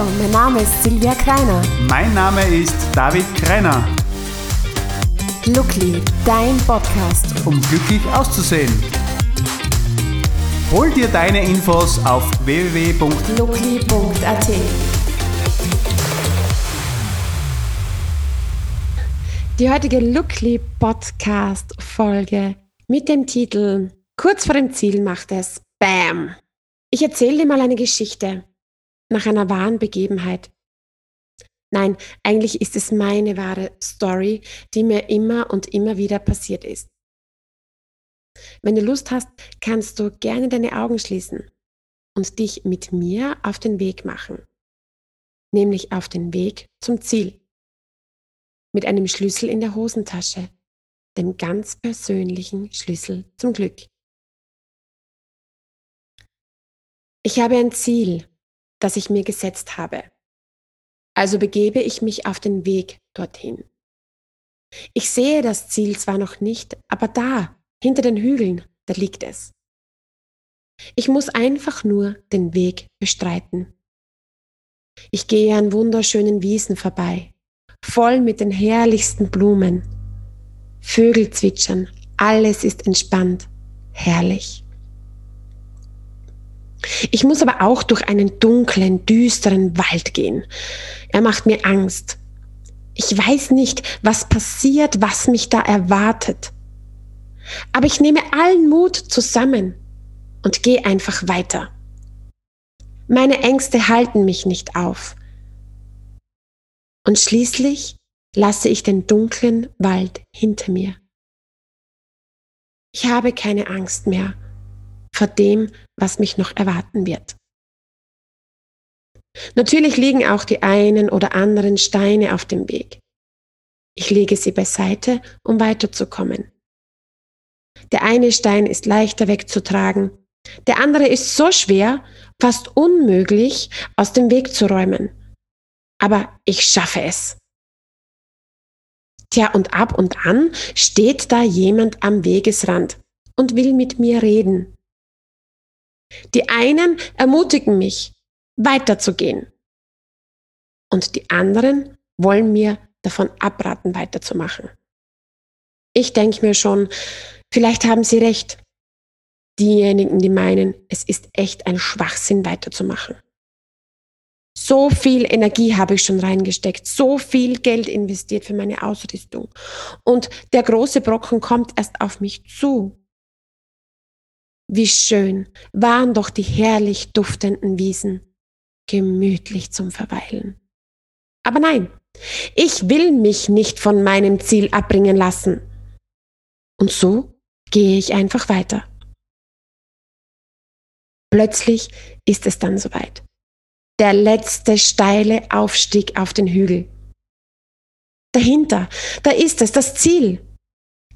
Hallo, mein Name ist Silvia Kreiner. Mein Name ist David Kreiner. Lookly, dein Podcast. Um glücklich auszusehen. Hol dir deine Infos auf www.lookly.at. Die heutige Lookly Podcast Folge mit dem Titel Kurz vor dem Ziel macht es BAM. Ich erzähle dir mal eine Geschichte nach einer wahren Begebenheit. Nein, eigentlich ist es meine wahre Story, die mir immer und immer wieder passiert ist. Wenn du Lust hast, kannst du gerne deine Augen schließen und dich mit mir auf den Weg machen, nämlich auf den Weg zum Ziel, mit einem Schlüssel in der Hosentasche, dem ganz persönlichen Schlüssel zum Glück. Ich habe ein Ziel, das ich mir gesetzt habe. Also begebe ich mich auf den Weg dorthin. Ich sehe das Ziel zwar noch nicht, aber da, hinter den Hügeln, da liegt es. Ich muss einfach nur den Weg bestreiten. Ich gehe an wunderschönen Wiesen vorbei, voll mit den herrlichsten Blumen. Vögel zwitschern, alles ist entspannt, herrlich. Ich muss aber auch durch einen dunklen, düsteren Wald gehen. Er macht mir Angst. Ich weiß nicht, was passiert, was mich da erwartet. Aber ich nehme allen Mut zusammen und gehe einfach weiter. Meine Ängste halten mich nicht auf. Und schließlich lasse ich den dunklen Wald hinter mir. Ich habe keine Angst mehr vor dem, was mich noch erwarten wird. Natürlich liegen auch die einen oder anderen Steine auf dem Weg. Ich lege sie beiseite, um weiterzukommen. Der eine Stein ist leichter wegzutragen, der andere ist so schwer, fast unmöglich aus dem Weg zu räumen. Aber ich schaffe es. Tja, und ab und an steht da jemand am Wegesrand und will mit mir reden. Die einen ermutigen mich, weiterzugehen. Und die anderen wollen mir davon abraten, weiterzumachen. Ich denke mir schon, vielleicht haben sie recht. Diejenigen, die meinen, es ist echt ein Schwachsinn, weiterzumachen. So viel Energie habe ich schon reingesteckt, so viel Geld investiert für meine Ausrüstung. Und der große Brocken kommt erst auf mich zu. Wie schön waren doch die herrlich duftenden Wiesen, gemütlich zum Verweilen. Aber nein, ich will mich nicht von meinem Ziel abbringen lassen. Und so gehe ich einfach weiter. Plötzlich ist es dann soweit. Der letzte steile Aufstieg auf den Hügel. Dahinter, da ist es, das Ziel.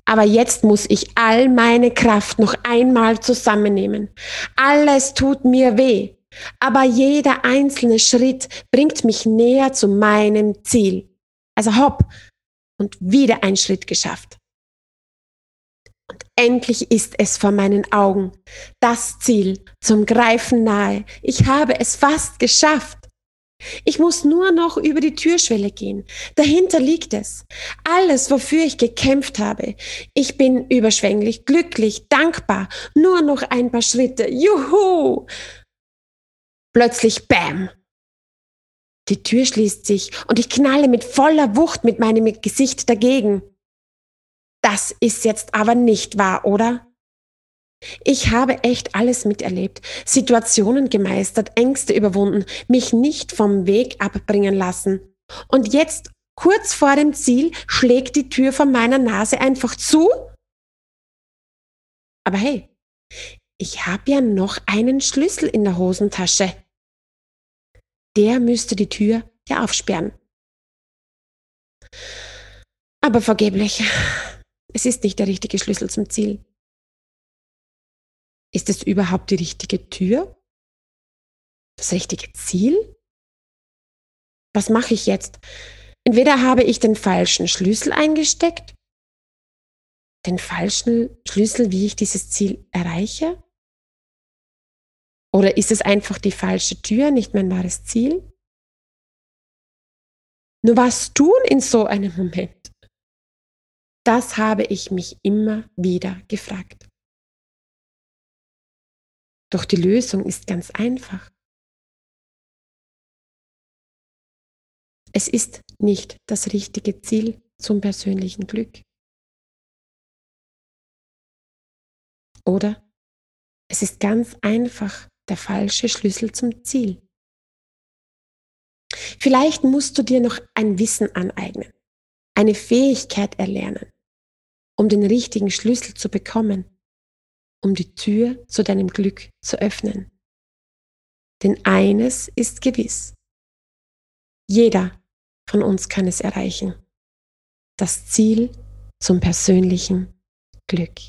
Aber jetzt muss ich all meine Kraft noch einmal zusammennehmen. Alles tut mir weh, aber jeder einzelne Schritt bringt mich näher zu meinem Ziel. Also hopp und wieder ein Schritt geschafft. Und endlich ist es vor meinen Augen. Das Ziel zum Greifen nahe. Ich habe es fast geschafft. Ich muss nur noch über die Türschwelle gehen. Dahinter liegt es. Alles, wofür ich gekämpft habe. Ich bin überschwänglich, glücklich, dankbar. Nur noch ein paar Schritte. Juhu! Plötzlich Bam! Die Tür schließt sich und ich knalle mit voller Wucht mit meinem Gesicht dagegen. Das ist jetzt aber nicht wahr, oder? Ich habe echt alles miterlebt, Situationen gemeistert, Ängste überwunden, mich nicht vom Weg abbringen lassen. Und jetzt, kurz vor dem Ziel, schlägt die Tür vor meiner Nase einfach zu? Aber hey, ich habe ja noch einen Schlüssel in der Hosentasche. Der müsste die Tür ja aufsperren. Aber vergeblich. Es ist nicht der richtige Schlüssel zum Ziel. Ist es überhaupt die richtige Tür? Das richtige Ziel? Was mache ich jetzt? Entweder habe ich den falschen Schlüssel eingesteckt, den falschen Schlüssel, wie ich dieses Ziel erreiche? Oder ist es einfach die falsche Tür, nicht mein wahres Ziel? Nur was tun in so einem Moment? Das habe ich mich immer wieder gefragt. Doch die Lösung ist ganz einfach. Es ist nicht das richtige Ziel zum persönlichen Glück. Oder es ist ganz einfach der falsche Schlüssel zum Ziel. Vielleicht musst du dir noch ein Wissen aneignen, eine Fähigkeit erlernen, um den richtigen Schlüssel zu bekommen, um die Tür zu deinem Glück zu öffnen. Denn eines ist gewiss. Jeder von uns kann es erreichen. Das Ziel zum persönlichen Glück.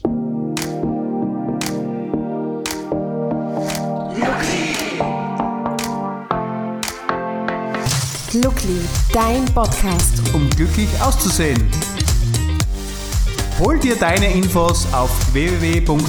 Lookly, dein Podcast. Um glücklich auszusehen. Hol dir deine Infos auf www.lookly.at.